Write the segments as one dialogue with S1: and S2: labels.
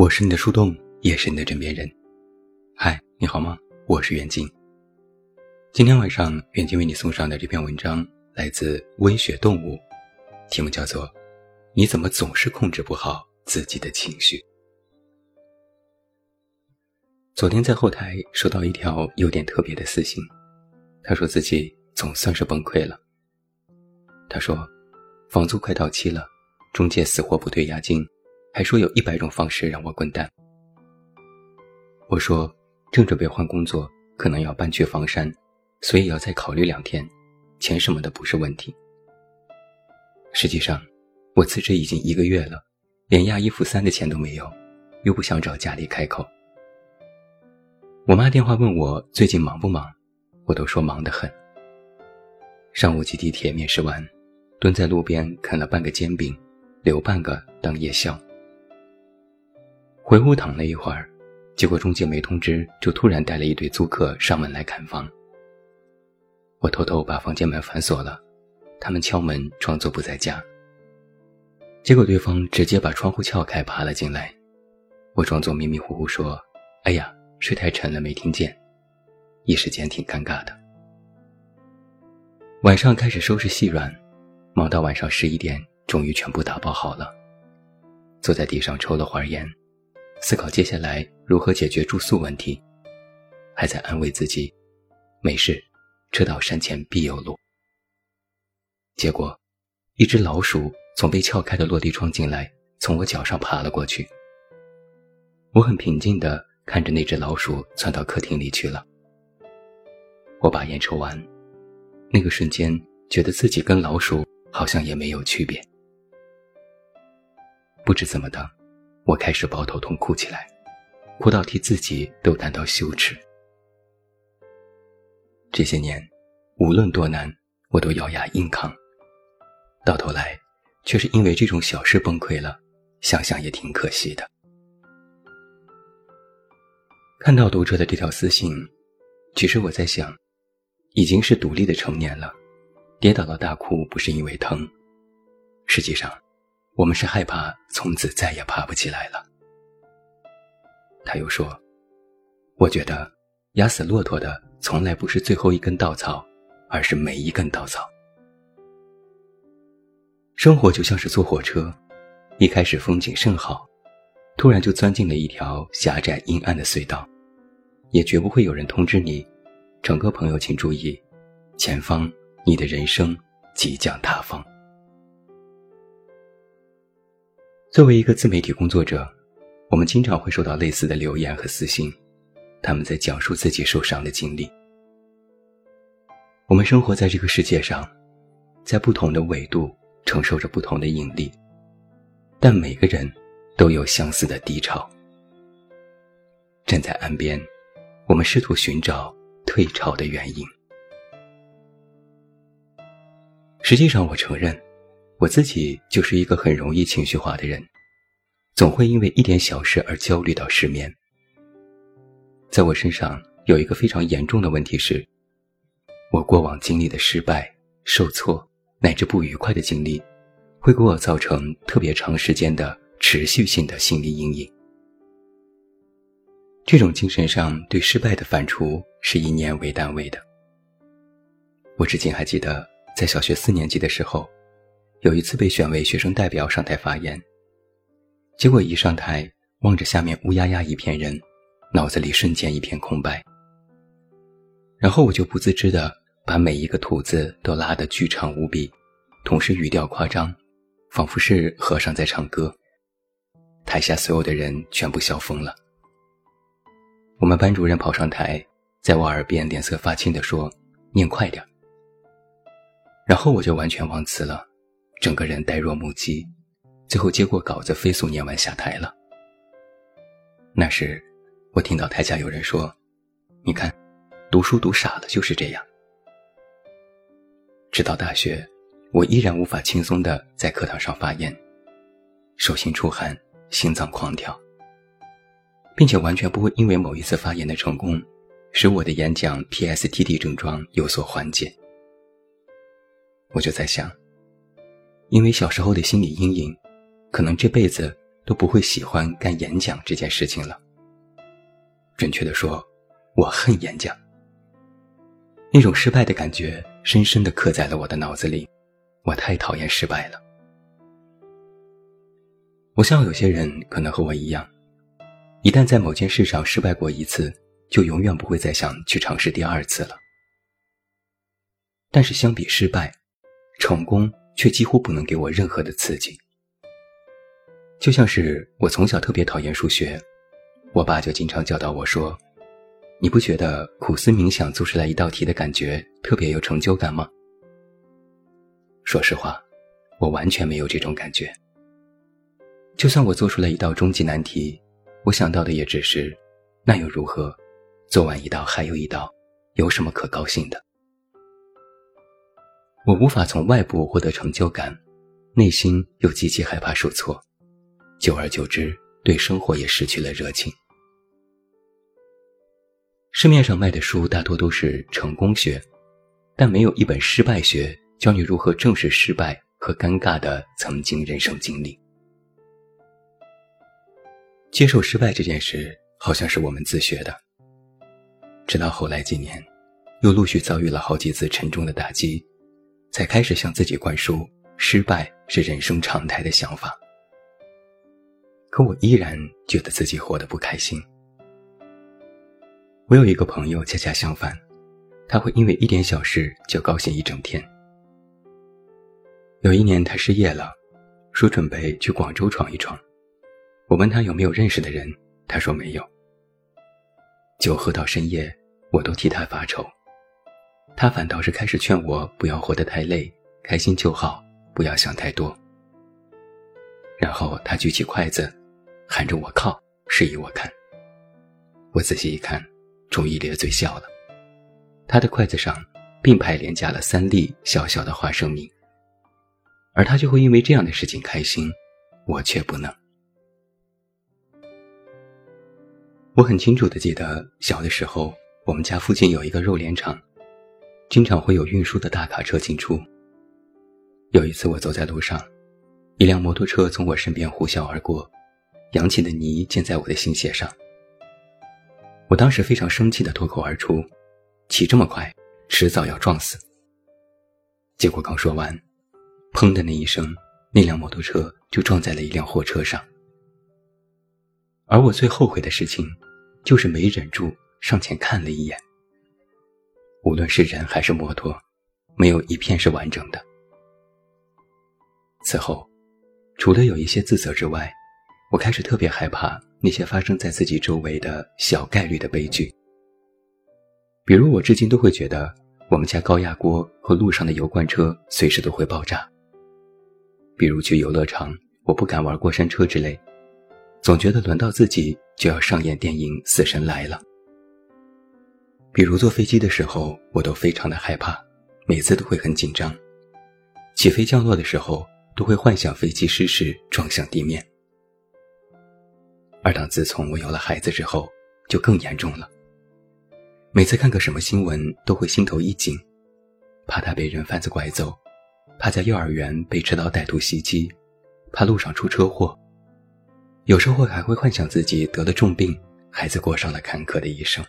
S1: 我是你的树洞，也是你的枕边人。嗨，你好吗？我是袁静。今天晚上，袁静为你送上的这篇文章来自微雪动物，题目叫做《你怎么总是控制不好自己的情绪》。昨天在后台收到一条有点特别的私信，他说自己总算是崩溃了。他说，房租快到期了，中介死活不退押金。还说有一百种方式让我滚蛋。我说正准备换工作，可能要搬去房山，所以要再考虑两天，钱什么的不是问题。实际上，我辞职已经一个月了，连押一付三的钱都没有，又不想找家里开口。我妈电话问我最近忙不忙，我都说忙得很。上午挤地铁面试完，蹲在路边啃了半个煎饼，留半个当夜宵。回屋躺了一会儿，结果中介没通知，就突然带了一堆租客上门来看房。我偷偷把房间门反锁了，他们敲门装作不在家。结果对方直接把窗户撬开爬了进来，我装作迷迷糊糊说：“哎呀，睡太沉了没听见。”一时间挺尴尬的。晚上开始收拾细软，忙到晚上十一点，终于全部打包好了，坐在地上抽了会儿烟。思考接下来如何解决住宿问题，还在安慰自己，没事，车到山前必有路。结果，一只老鼠从被撬开的落地窗进来，从我脚上爬了过去。我很平静地看着那只老鼠窜到客厅里去了。我把烟抽完，那个瞬间觉得自己跟老鼠好像也没有区别。不知怎么的。我开始抱头痛哭起来，哭到替自己都感到羞耻。这些年，无论多难，我都咬牙硬扛。到头来，却是因为这种小事崩溃了，想想也挺可惜的。看到读者的这条私信，其实我在想，已经是独立的成年了，跌倒了大哭不是因为疼，实际上。我们是害怕从此再也爬不起来了。他又说：“我觉得压死骆驼的从来不是最后一根稻草，而是每一根稻草。生活就像是坐火车，一开始风景甚好，突然就钻进了一条狭窄阴暗的隧道，也绝不会有人通知你，整个朋友请注意，前方你的人生即将塌方。”作为一个自媒体工作者，我们经常会收到类似的留言和私信，他们在讲述自己受伤的经历。我们生活在这个世界上，在不同的纬度承受着不同的引力，但每个人都有相似的低潮。站在岸边，我们试图寻找退潮的原因。实际上，我承认。我自己就是一个很容易情绪化的人，总会因为一点小事而焦虑到失眠。在我身上有一个非常严重的问题是，我过往经历的失败、受挫乃至不愉快的经历，会给我造成特别长时间的持续性的心理阴影。这种精神上对失败的反刍是以年为单位的。我至今还记得，在小学四年级的时候。有一次被选为学生代表上台发言，结果一上台，望着下面乌压压一片人，脑子里瞬间一片空白。然后我就不自知的把每一个吐字都拉得巨长无比，同时语调夸张，仿佛是和尚在唱歌。台下所有的人全部笑疯了。我们班主任跑上台，在我耳边脸色发青地说：“念快点。”然后我就完全忘词了。整个人呆若木鸡，最后接过稿子飞速念完下台了。那时，我听到台下有人说：“你看，读书读傻了就是这样。”直到大学，我依然无法轻松的在课堂上发言，手心出汗，心脏狂跳，并且完全不会因为某一次发言的成功，使我的演讲 PSTD 症状有所缓解。我就在想。因为小时候的心理阴影，可能这辈子都不会喜欢干演讲这件事情了。准确的说，我恨演讲。那种失败的感觉深深的刻在了我的脑子里，我太讨厌失败了。我想有些人可能和我一样，一旦在某件事上失败过一次，就永远不会再想去尝试第二次了。但是相比失败，成功却几乎不能给我任何的刺激。就像是我从小特别讨厌数学，我爸就经常教导我说。你不觉得苦思冥想做出来一道题的感觉特别有成就感吗？说实话，我完全没有这种感觉。就算我做出来一道终极难题，我想到的也只是，那又如何？做完一道还有一道，有什么可高兴的？我无法从外部获得成就感，内心又极其害怕受挫，久而久之，对生活也失去了热情。市面上卖的书大多都是成功学，但没有一本失败学教你如何正视失败和尴尬的曾经人生经历。接受失败这件事好像是我们自学的，直到后来几年，又陆续遭遇了好几次沉重的打击，才开始向自己灌输失败是人生常态的想法。可我依然觉得自己活得不开心。我有一个朋友，恰恰相反，他会因为一点小事就高兴一整天。有一年他失业了，说准备去广州闯一闯。我问他有没有认识的人，他说没有。酒喝到深夜，我都替他发愁，他反倒是开始劝我不要活得太累，开心就好，不要想太多。然后他举起筷子，喊着“我靠”，示意我看。我仔细一看。终于咧嘴笑了，他的筷子上并排连加了三粒小小的花生米，而他就会因为这样的事情开心，我却不能。我很清楚的记得，小的时候我们家附近有一个肉联厂，经常会有运输的大卡车进出。有一次我走在路上，一辆摩托车从我身边呼啸而过，扬起的泥溅在我的新鞋上。我当时非常生气的脱口而出：“骑这么快，迟早要撞死。”结果刚说完，砰的那一声，那辆摩托车就撞在了一辆货车上。而我最后悔的事情，就是没忍住上前看了一眼。无论是人还是摩托，没有一片是完整的。此后，除了有一些自责之外，我开始特别害怕。那些发生在自己周围的小概率的悲剧，比如我至今都会觉得我们家高压锅和路上的油罐车随时都会爆炸。比如去游乐场，我不敢玩过山车之类，总觉得轮到自己就要上演电影《死神来了》。比如坐飞机的时候，我都非常的害怕，每次都会很紧张，起飞降落的时候都会幻想飞机失事撞向地面。而当自从我有了孩子之后，就更严重了。每次看个什么新闻，都会心头一紧，怕他被人贩子拐走，怕在幼儿园被持刀歹徒袭击，怕路上出车祸。有时候还会幻想自己得了重病，孩子过上了坎坷的一生。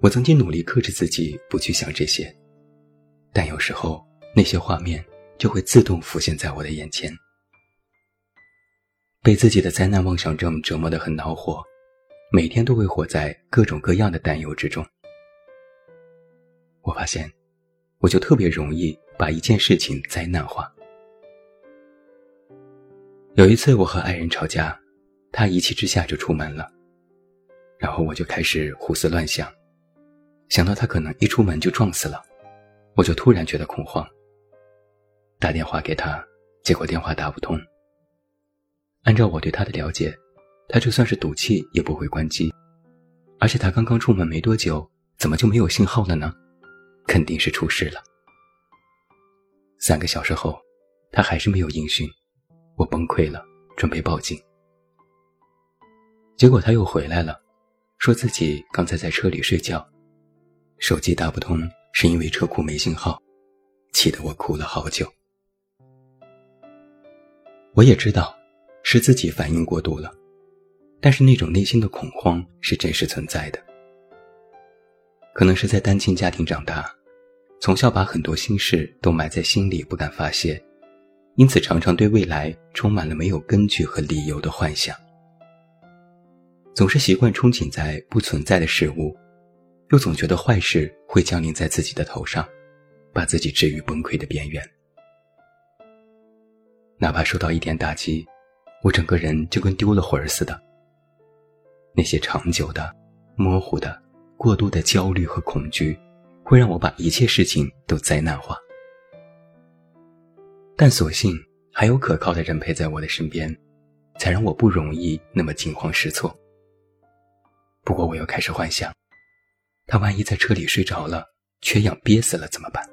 S1: 我曾经努力克制自己不去想这些，但有时候那些画面就会自动浮现在我的眼前。被自己的灾难妄想症折磨得很恼火，每天都会活在各种各样的担忧之中。我发现，我就特别容易把一件事情灾难化。有一次我和爱人吵架，他一气之下就出门了，然后我就开始胡思乱想，想到他可能一出门就撞死了，我就突然觉得恐慌。打电话给他，结果电话打不通。按照我对他的了解，他就算是赌气也不会关机，而且他刚刚出门没多久，怎么就没有信号了呢？肯定是出事了。三个小时后，他还是没有音讯，我崩溃了，准备报警。结果他又回来了，说自己刚才在车里睡觉，手机打不通是因为车库没信号，气得我哭了好久。我也知道，是自己反应过度了，但是那种内心的恐慌是真实存在的。可能是在单亲家庭长大，从小把很多心事都埋在心里不敢发泄，因此常常对未来充满了没有根据和理由的幻想，总是习惯憧憬在不存在的事物，又总觉得坏事会降临在自己的头上，把自己置于崩溃的边缘。哪怕受到一点打击，我整个人就跟丢了魂儿似的。那些长久的、模糊的、过度的焦虑和恐惧，会让我把一切事情都灾难化。但所幸还有可靠的人陪在我的身边，才让我不容易那么惊慌失措。不过我又开始幻想，他万一在车里睡着了，缺氧憋死了怎么办？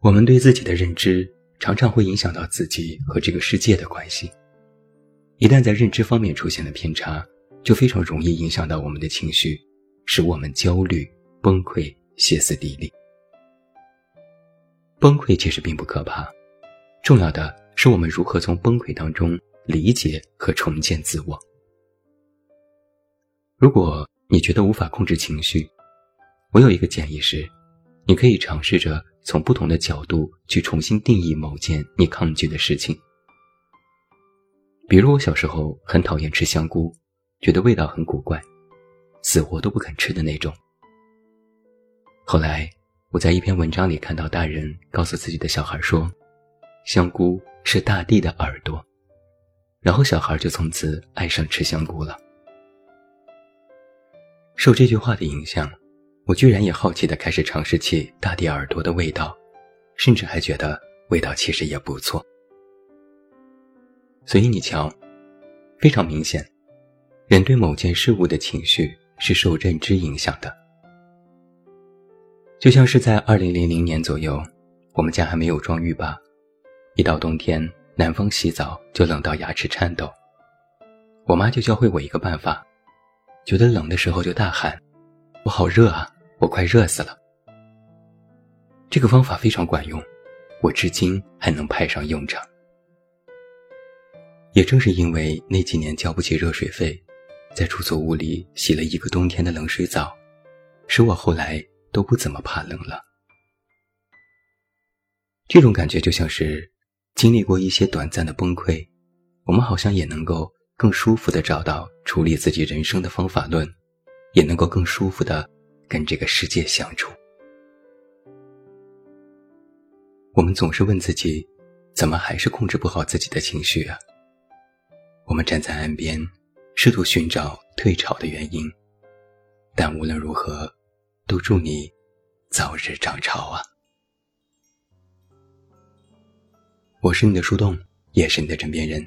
S1: 我们对自己的认知常常会影响到自己和这个世界的关系。一旦在认知方面出现了偏差，就非常容易影响到我们的情绪，使我们焦虑、崩溃、歇斯底里。崩溃其实并不可怕，重要的是我们如何从崩溃当中理解和重建自我。如果你觉得无法控制情绪，我有一个建议是，你可以尝试着。从不同的角度去重新定义某件你抗拒的事情，比如我小时候很讨厌吃香菇，觉得味道很古怪，死活都不肯吃的那种。后来我在一篇文章里看到大人告诉自己的小孩说，香菇是大地的耳朵，然后小孩就从此爱上吃香菇了。受这句话的影响。我居然也好奇地开始尝试起大地耳朵的味道，甚至还觉得味道其实也不错。所以你瞧，非常明显，人对某件事物的情绪是受认知影响的。就像是在二零零零年左右，我们家还没有装浴霸，一到冬天，南方洗澡就冷到牙齿颤抖，我妈就教会我一个办法，觉得冷的时候就大喊：“我好热啊！”我快热死了。这个方法非常管用，我至今还能派上用场。也正是因为那几年交不起热水费，在出租屋里洗了一个冬天的冷水澡，使我后来都不怎么怕冷了。这种感觉就像是经历过一些短暂的崩溃，我们好像也能够更舒服的找到处理自己人生的方法论，也能够更舒服的。跟这个世界相处，我们总是问自己，怎么还是控制不好自己的情绪啊？我们站在岸边，试图寻找退潮的原因，但无论如何，都祝你早日涨潮啊！我是你的树洞，也是你的枕边人。